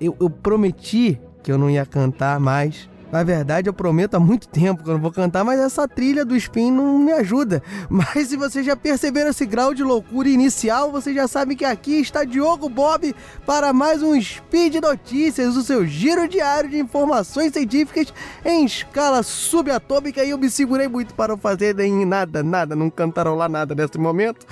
Eu, eu prometi que eu não ia cantar mais na verdade, eu prometo há muito tempo que eu não vou cantar, mas essa trilha do Spin não me ajuda. Mas se vocês já perceberam esse grau de loucura inicial, vocês já sabem que aqui está Diogo Bob para mais um Speed Notícias, o seu giro diário de informações científicas em escala subatômica. E eu me segurei muito para não fazer nem nada, nada, não cantarolar nada nesse momento.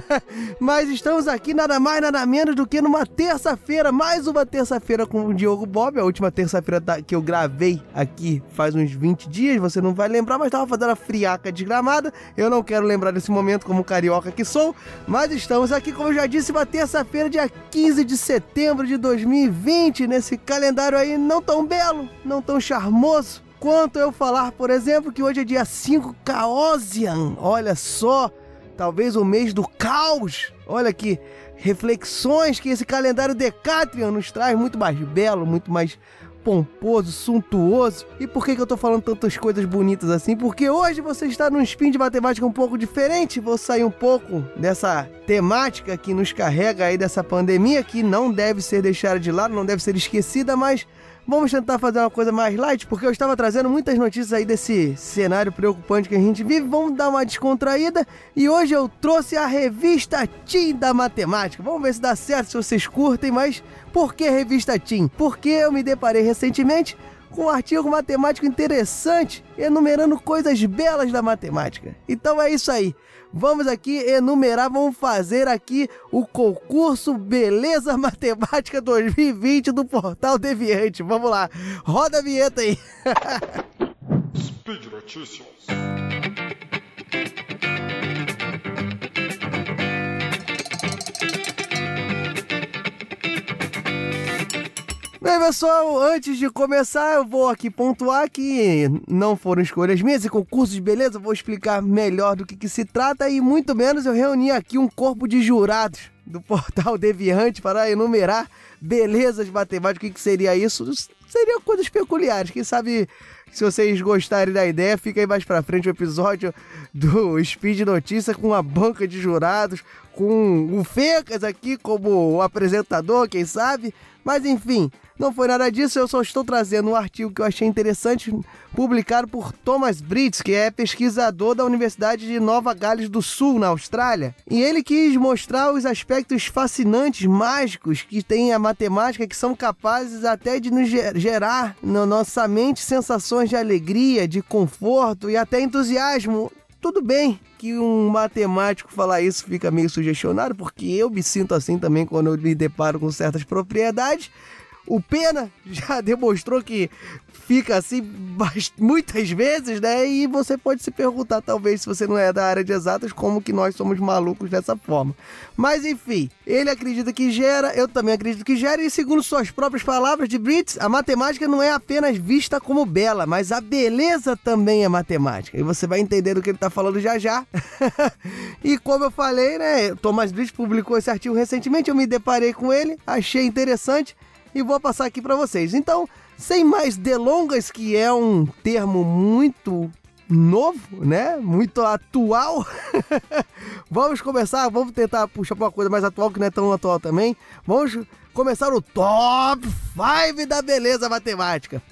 mas estamos aqui nada mais, nada menos do que numa terça-feira, mais uma terça-feira com o Diogo Bob, a última terça-feira que eu gravei aqui faz uns 20 dias, você não vai lembrar, mas tava fazendo a friaca desgramada. Eu não quero lembrar desse momento como carioca que sou, mas estamos aqui, como eu já disse, uma terça-feira, dia 15 de setembro de 2020, nesse calendário aí não tão belo, não tão charmoso. Quanto eu falar, por exemplo, que hoje é dia 5 Caosian, olha só, talvez o mês do caos. Olha que reflexões que esse calendário Decatrian nos traz, muito mais belo, muito mais pomposo, suntuoso. E por que, que eu tô falando tantas coisas bonitas assim? Porque hoje você está num spin de matemática um pouco diferente. Vou sair um pouco dessa temática que nos carrega aí dessa pandemia, que não deve ser deixada de lado, não deve ser esquecida, mas Vamos tentar fazer uma coisa mais light, porque eu estava trazendo muitas notícias aí desse cenário preocupante que a gente vive. Vamos dar uma descontraída e hoje eu trouxe a revista Tim da Matemática. Vamos ver se dá certo, se vocês curtem, mas por que revista Tim? Porque eu me deparei recentemente com um artigo matemático interessante enumerando coisas belas da matemática. Então é isso aí. Vamos aqui enumerar, vamos fazer aqui o concurso Beleza Matemática 2020 do Portal Deviante. Vamos lá, roda a vinheta aí. Speed Notícias. Pessoal, antes de começar, eu vou aqui pontuar que não foram escolhas minhas e concurso de beleza, vou explicar melhor do que, que se trata e muito menos eu reuni aqui um corpo de jurados do portal Deviante para enumerar belezas matemáticas. O que, seria isso? Seriam coisas peculiares. Quem sabe, se vocês gostarem da ideia, fica aí mais pra frente o episódio do Speed Notícia com a banca de jurados, com o Fecas aqui como apresentador, quem sabe. Mas enfim, não foi nada disso, eu só estou trazendo um artigo que eu achei interessante, publicado por Thomas Brits, que é pesquisador da Universidade de Nova Gales do Sul, na Austrália. E ele quis mostrar os aspectos fascinantes, mágicos que tem a matemática, que são capazes até de nos gerar na nossa mente sensações de alegria, de conforto e até entusiasmo. Tudo bem que um matemático falar isso fica meio sugestionado, porque eu me sinto assim também quando eu me deparo com certas propriedades. O Pena já demonstrou que fica assim muitas vezes, né? E você pode se perguntar, talvez, se você não é da área de exatas, como que nós somos malucos dessa forma. Mas enfim, ele acredita que gera, eu também acredito que gera, e segundo suas próprias palavras de Brits, a matemática não é apenas vista como bela, mas a beleza também é matemática. E você vai entender do que ele está falando já já. e como eu falei, né? Thomas Brits publicou esse artigo recentemente, eu me deparei com ele, achei interessante e vou passar aqui para vocês. Então, sem mais delongas, que é um termo muito novo, né? Muito atual. vamos começar, vamos tentar puxar para uma coisa mais atual que não é tão atual também. Vamos começar o top 5 da beleza matemática.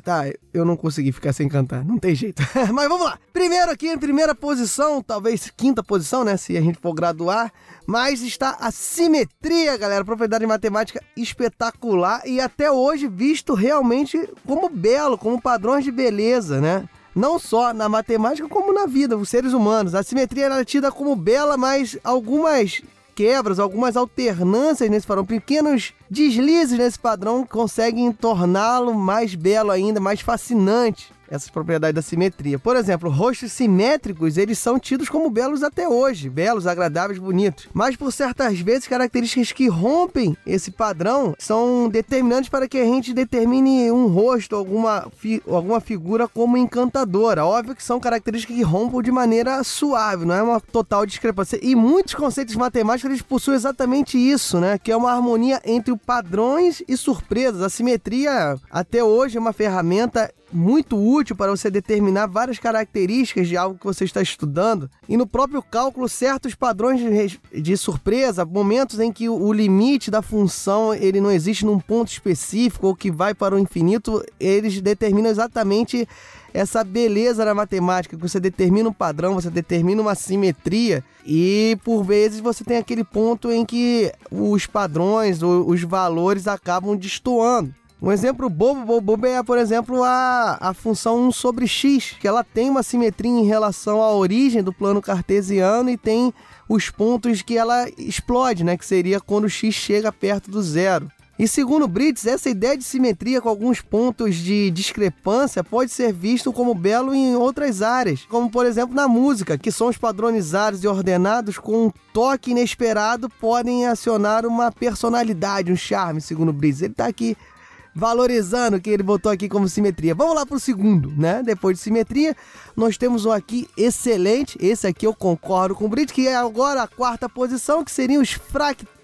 Tá, eu não consegui ficar sem cantar, não tem jeito. Mas vamos lá. Primeiro aqui, em primeira posição, talvez quinta posição, né? Se a gente for graduar. Mas está a simetria, galera. Propriedade matemática espetacular e até hoje visto realmente como belo, como padrões de beleza, né? não só na matemática como na vida, os seres humanos. A simetria é tida como bela, mas algumas quebras, algumas alternâncias nesse padrão, pequenos deslizes nesse padrão conseguem torná-lo mais belo ainda, mais fascinante essas propriedades da simetria. Por exemplo, rostos simétricos, eles são tidos como belos até hoje, belos, agradáveis, bonitos. Mas por certas vezes, características que rompem esse padrão são determinantes para que a gente determine um rosto, alguma, fi alguma figura como encantadora. Óbvio que são características que rompem de maneira suave, não é uma total discrepância. E muitos conceitos matemáticos eles possuem exatamente isso, né? Que é uma harmonia entre o padrões e surpresas. A simetria, até hoje, é uma ferramenta muito útil para você determinar várias características de algo que você está estudando. E no próprio cálculo, certos padrões de, de surpresa, momentos em que o limite da função ele não existe num ponto específico ou que vai para o infinito, eles determinam exatamente essa beleza na matemática, que você determina um padrão, você determina uma simetria e por vezes você tem aquele ponto em que os padrões, os valores acabam destoando. Um exemplo bobo, bobo, bobo é, por exemplo, a, a função 1 sobre x, que ela tem uma simetria em relação à origem do plano cartesiano e tem os pontos que ela explode, né? Que seria quando x chega perto do zero. E segundo Brits, essa ideia de simetria com alguns pontos de discrepância pode ser visto como belo em outras áreas, como por exemplo na música, que sons padronizados e ordenados com um toque inesperado podem acionar uma personalidade, um charme, segundo Brits. Ele está aqui valorizando o que ele botou aqui como simetria. Vamos lá para o segundo, né? Depois de simetria, nós temos um aqui excelente. Esse aqui eu concordo com o Brit, que é agora a quarta posição, que seriam os fractais,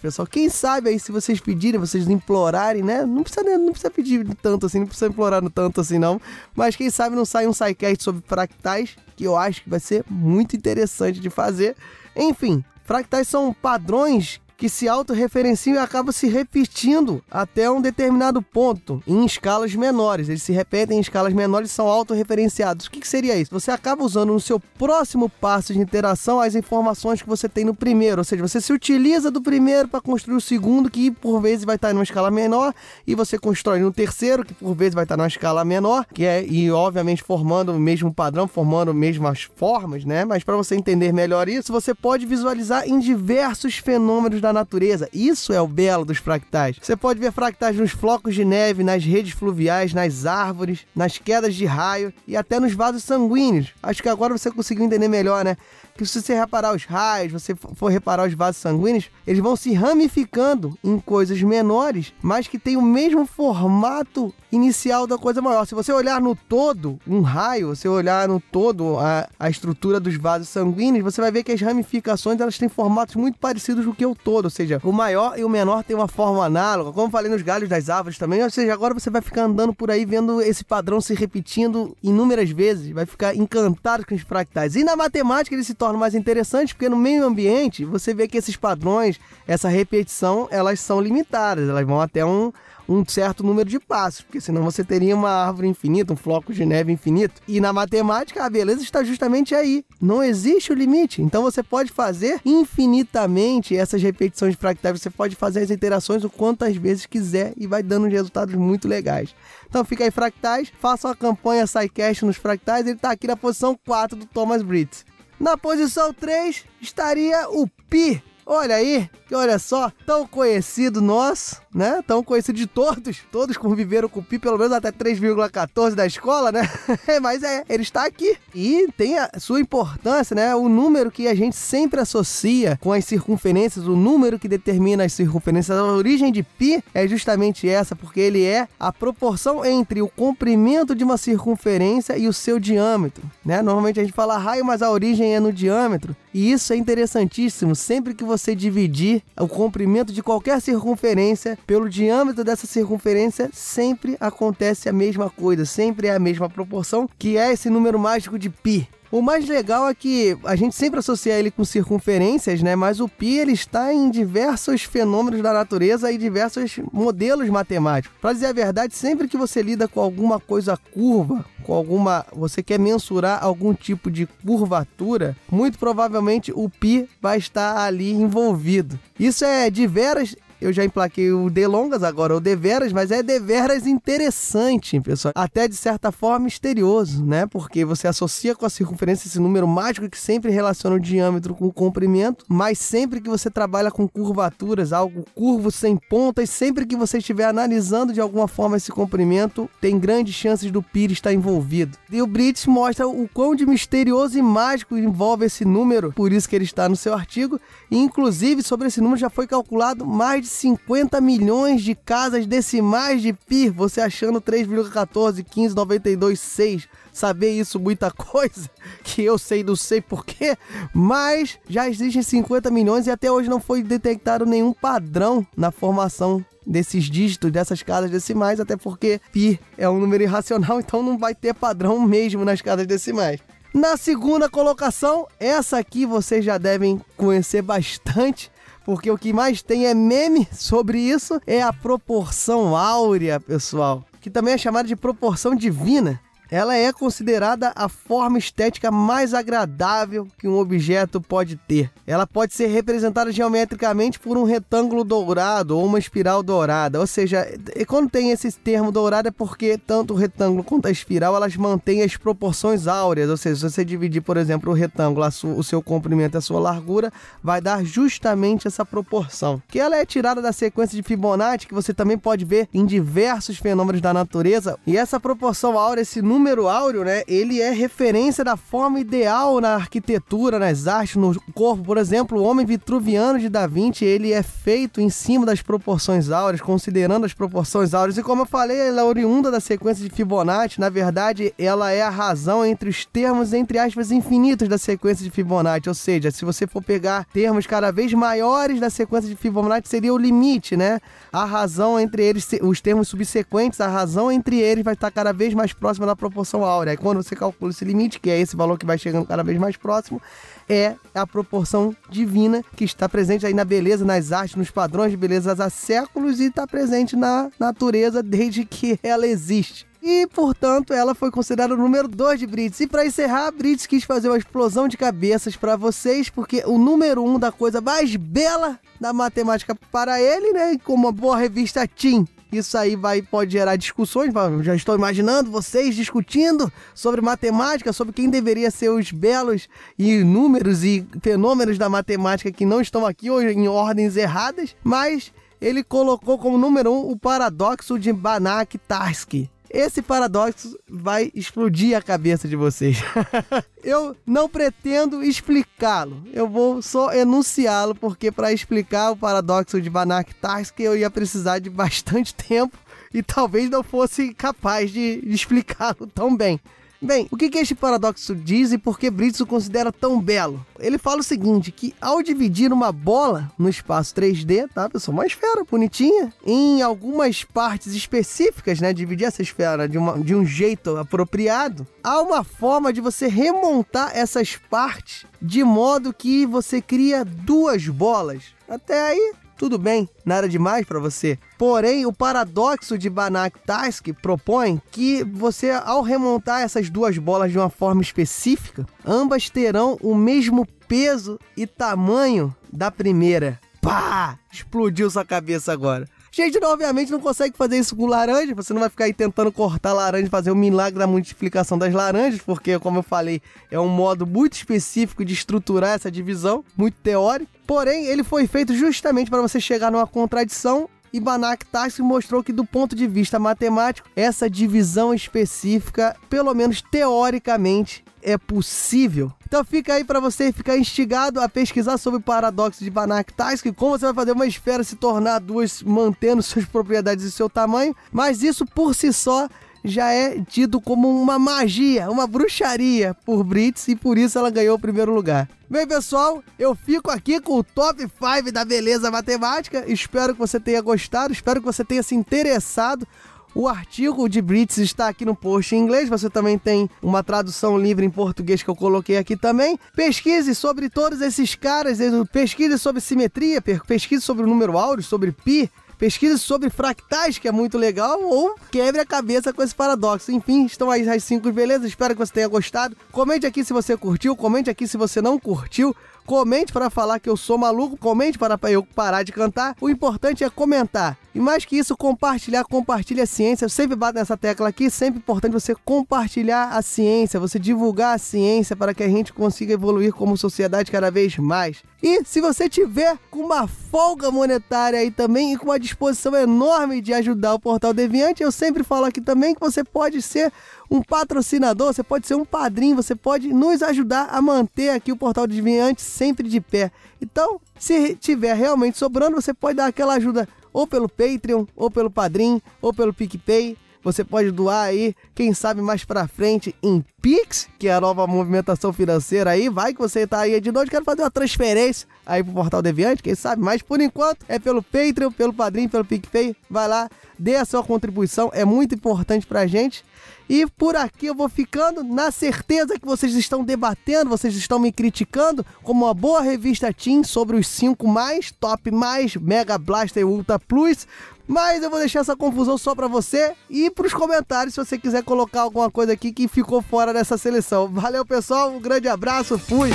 pessoal. Quem sabe aí, se vocês pedirem, vocês implorarem, né? Não precisa, não precisa pedir tanto assim, não precisa implorar tanto assim, não. Mas quem sabe não sai um sidecast sobre fractais, que eu acho que vai ser muito interessante de fazer. Enfim, fractais são padrões que se autorreferenciam e acabam se repetindo até um determinado ponto, em escalas menores. Eles se repetem em escalas menores e são autorreferenciados. O que, que seria isso? Você acaba usando no seu próximo passo de interação as informações que você tem no primeiro, ou seja, você se utiliza do primeiro para construir o segundo, que por vezes vai estar em uma escala menor, e você constrói no terceiro, que por vezes vai estar numa escala menor, que é, e obviamente formando o mesmo padrão, formando mesmas formas, né? Mas para você entender melhor isso, você pode visualizar em diversos fenômenos da da natureza. Isso é o belo dos fractais. Você pode ver fractais nos flocos de neve, nas redes fluviais, nas árvores, nas quedas de raio e até nos vasos sanguíneos. Acho que agora você conseguiu entender melhor, né? Que se você reparar os raios, você for reparar os vasos sanguíneos, eles vão se ramificando em coisas menores, mas que têm o mesmo formato inicial da coisa maior. Se você olhar no todo um raio, se olhar no todo a, a estrutura dos vasos sanguíneos, você vai ver que as ramificações elas têm formatos muito parecidos com o que o todo, ou seja, o maior e o menor têm uma forma análoga, como falei nos galhos das árvores também, ou seja, agora você vai ficar andando por aí vendo esse padrão se repetindo inúmeras vezes, vai ficar encantado com os fractais. E na matemática ele se torna mais interessante porque no meio ambiente você vê que esses padrões, essa repetição, elas são limitadas, elas vão até um um certo número de passos, porque senão você teria uma árvore infinita, um floco de neve infinito. E na matemática, a beleza está justamente aí. Não existe o limite. Então você pode fazer infinitamente essas repetições fractais, você pode fazer as interações o quantas vezes quiser e vai dando resultados muito legais. Então fica aí fractais, faça uma campanha SciCast nos fractais, ele está aqui na posição 4 do Thomas Britz. Na posição 3 estaria o Pi. Olha aí, olha só, tão conhecido nosso, né? Tão conhecido de todos. Todos conviveram com o Pi pelo menos até 3,14 da escola, né? Mas é, ele está aqui. E tem a sua importância, né? O número que a gente sempre associa com as circunferências, o número que determina as circunferências. A origem de Pi é justamente essa, porque ele é a proporção entre o comprimento de uma circunferência e o seu diâmetro, né? Normalmente a gente fala raio, mas a origem é no diâmetro. E isso é interessantíssimo. Sempre que você dividir o comprimento de qualquer circunferência pelo diâmetro dessa circunferência, sempre acontece a mesma coisa, sempre é a mesma proporção, que é esse número mágico de π. O mais legal é que a gente sempre associa ele com circunferências, né? Mas o pi ele está em diversos fenômenos da natureza e diversos modelos matemáticos. Para dizer a verdade, sempre que você lida com alguma coisa curva, com alguma, você quer mensurar algum tipo de curvatura, muito provavelmente o pi vai estar ali envolvido. Isso é de veras eu já emplaquei o delongas, agora o deveras, mas é deveras interessante, pessoal. Até de certa forma misterioso, né? Porque você associa com a circunferência esse número mágico que sempre relaciona o diâmetro com o comprimento, mas sempre que você trabalha com curvaturas, algo curvo sem pontas, sempre que você estiver analisando de alguma forma esse comprimento, tem grandes chances do Pires estar envolvido. E o Brits mostra o quão de misterioso e mágico envolve esse número, por isso que ele está no seu artigo, e inclusive sobre esse número já foi calculado mais de 50 milhões de casas decimais de pi, você achando 3,14, 15, 92, 6. Saber isso muita coisa, que eu sei, não sei porquê, mas já existem 50 milhões e até hoje não foi detectado nenhum padrão na formação desses dígitos, dessas casas decimais, até porque pi é um número irracional, então não vai ter padrão mesmo nas casas decimais. Na segunda colocação, essa aqui vocês já devem conhecer bastante, porque o que mais tem é meme sobre isso, é a proporção áurea, pessoal, que também é chamada de proporção divina ela é considerada a forma estética mais agradável que um objeto pode ter. Ela pode ser representada geometricamente por um retângulo dourado ou uma espiral dourada. Ou seja, quando tem esse termo dourado é porque tanto o retângulo quanto a espiral elas mantêm as proporções áureas. Ou seja, se você dividir, por exemplo, o retângulo, o seu comprimento e a sua largura, vai dar justamente essa proporção. Que ela é tirada da sequência de Fibonacci, que você também pode ver em diversos fenômenos da natureza. E essa proporção áurea, esse número número áureo, né, ele é referência da forma ideal na arquitetura, nas artes, no corpo. Por exemplo, o homem vitruviano de Da Vinci, ele é feito em cima das proporções áureas, considerando as proporções áureas. E como eu falei, ela é oriunda da sequência de Fibonacci. Na verdade, ela é a razão entre os termos, entre aspas, infinitos da sequência de Fibonacci. Ou seja, se você for pegar termos cada vez maiores da sequência de Fibonacci, seria o limite, né? A razão entre eles, os termos subsequentes, a razão entre eles vai estar cada vez mais próxima da proporção proporção áurea. E quando você calcula esse limite, que é esse valor que vai chegando cada vez mais próximo, é a proporção divina que está presente aí na beleza, nas artes, nos padrões de beleza há séculos e está presente na natureza desde que ela existe. E, portanto, ela foi considerada o número 2 de Brits. E para encerrar, Brits quis fazer uma explosão de cabeças para vocês, porque o número 1 um da coisa mais bela da matemática para ele, né? Como uma boa revista Tim isso aí vai pode gerar discussões. Já estou imaginando vocês discutindo sobre matemática, sobre quem deveria ser os belos e números e fenômenos da matemática que não estão aqui ou em ordens erradas, mas ele colocou como número um o paradoxo de Banach-Tarski. Esse paradoxo vai explodir a cabeça de vocês. eu não pretendo explicá-lo. Eu vou só enunciá-lo, porque para explicar o paradoxo de Banach-Tarski eu ia precisar de bastante tempo e talvez não fosse capaz de explicá-lo tão bem. Bem, o que, que este paradoxo diz e por que Brits o considera tão belo? Ele fala o seguinte, que ao dividir uma bola no espaço 3D, tá, pessoal? Uma esfera bonitinha, em algumas partes específicas, né? Dividir essa esfera de, uma, de um jeito apropriado, há uma forma de você remontar essas partes de modo que você cria duas bolas. Até aí, tudo bem, nada demais para você. Porém, o paradoxo de Banach-Tarski propõe que você, ao remontar essas duas bolas de uma forma específica, ambas terão o mesmo peso e tamanho da primeira. Pá! Explodiu sua cabeça agora. Gente, obviamente não consegue fazer isso com laranja. Você não vai ficar aí tentando cortar laranja e fazer o milagre da multiplicação das laranjas, porque, como eu falei, é um modo muito específico de estruturar essa divisão, muito teórico. Porém, ele foi feito justamente para você chegar numa contradição e Banach Tarski mostrou que, do ponto de vista matemático, essa divisão específica, pelo menos teoricamente, é possível. Então fica aí para você ficar instigado a pesquisar sobre o paradoxo de Banach-Tarski, como você vai fazer uma esfera se tornar duas mantendo suas propriedades e seu tamanho, mas isso por si só já é tido como uma magia, uma bruxaria por Brits e por isso ela ganhou o primeiro lugar. Bem, pessoal, eu fico aqui com o top 5 da beleza matemática. Espero que você tenha gostado, espero que você tenha se interessado. O artigo de Brits está aqui no post em inglês. Você também tem uma tradução livre em português que eu coloquei aqui também. Pesquise sobre todos esses caras, pesquise sobre simetria, pesquise sobre o número áureo, sobre pi, pesquise sobre fractais, que é muito legal, ou quebre a cabeça com esse paradoxo. Enfim, estão aí as cinco belezas. Espero que você tenha gostado. Comente aqui se você curtiu, comente aqui se você não curtiu. Comente para falar que eu sou maluco, comente para eu parar de cantar. O importante é comentar. E mais que isso, compartilhar, compartilha a ciência. Eu sempre bato nessa tecla aqui, sempre importante você compartilhar a ciência, você divulgar a ciência para que a gente consiga evoluir como sociedade cada vez mais. E se você tiver com uma folga monetária aí também e com uma disposição enorme de ajudar o Portal Deviante, eu sempre falo aqui também que você pode ser um patrocinador, você pode ser um padrinho, você pode nos ajudar a manter aqui o Portal Deviante sempre de pé. Então, se tiver realmente sobrando, você pode dar aquela ajuda ou pelo Patreon, ou pelo Padrim, ou pelo PicPay. Você pode doar aí, quem sabe mais pra frente, em Pix, que é a nova movimentação financeira aí. Vai que você tá aí de noite, quero fazer uma transferência aí pro Portal Deviante, quem sabe. Mas por enquanto é pelo Patreon, pelo Padrim, pelo PicPay. Vai lá, dê a sua contribuição, é muito importante pra gente. E por aqui eu vou ficando na certeza que vocês estão debatendo, vocês estão me criticando, como uma boa revista Team sobre os 5 mais, top mais, Mega Blaster Ultra Plus. Mas eu vou deixar essa confusão só para você e para os comentários se você quiser colocar alguma coisa aqui que ficou fora dessa seleção. Valeu, pessoal, um grande abraço, fui!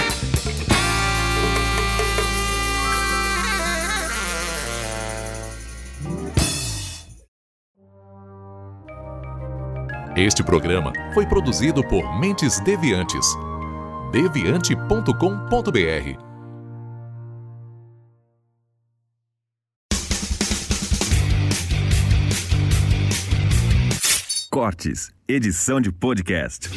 Este programa foi produzido por Mentes Deviantes. deviante.com.br. Cortes, edição de podcast.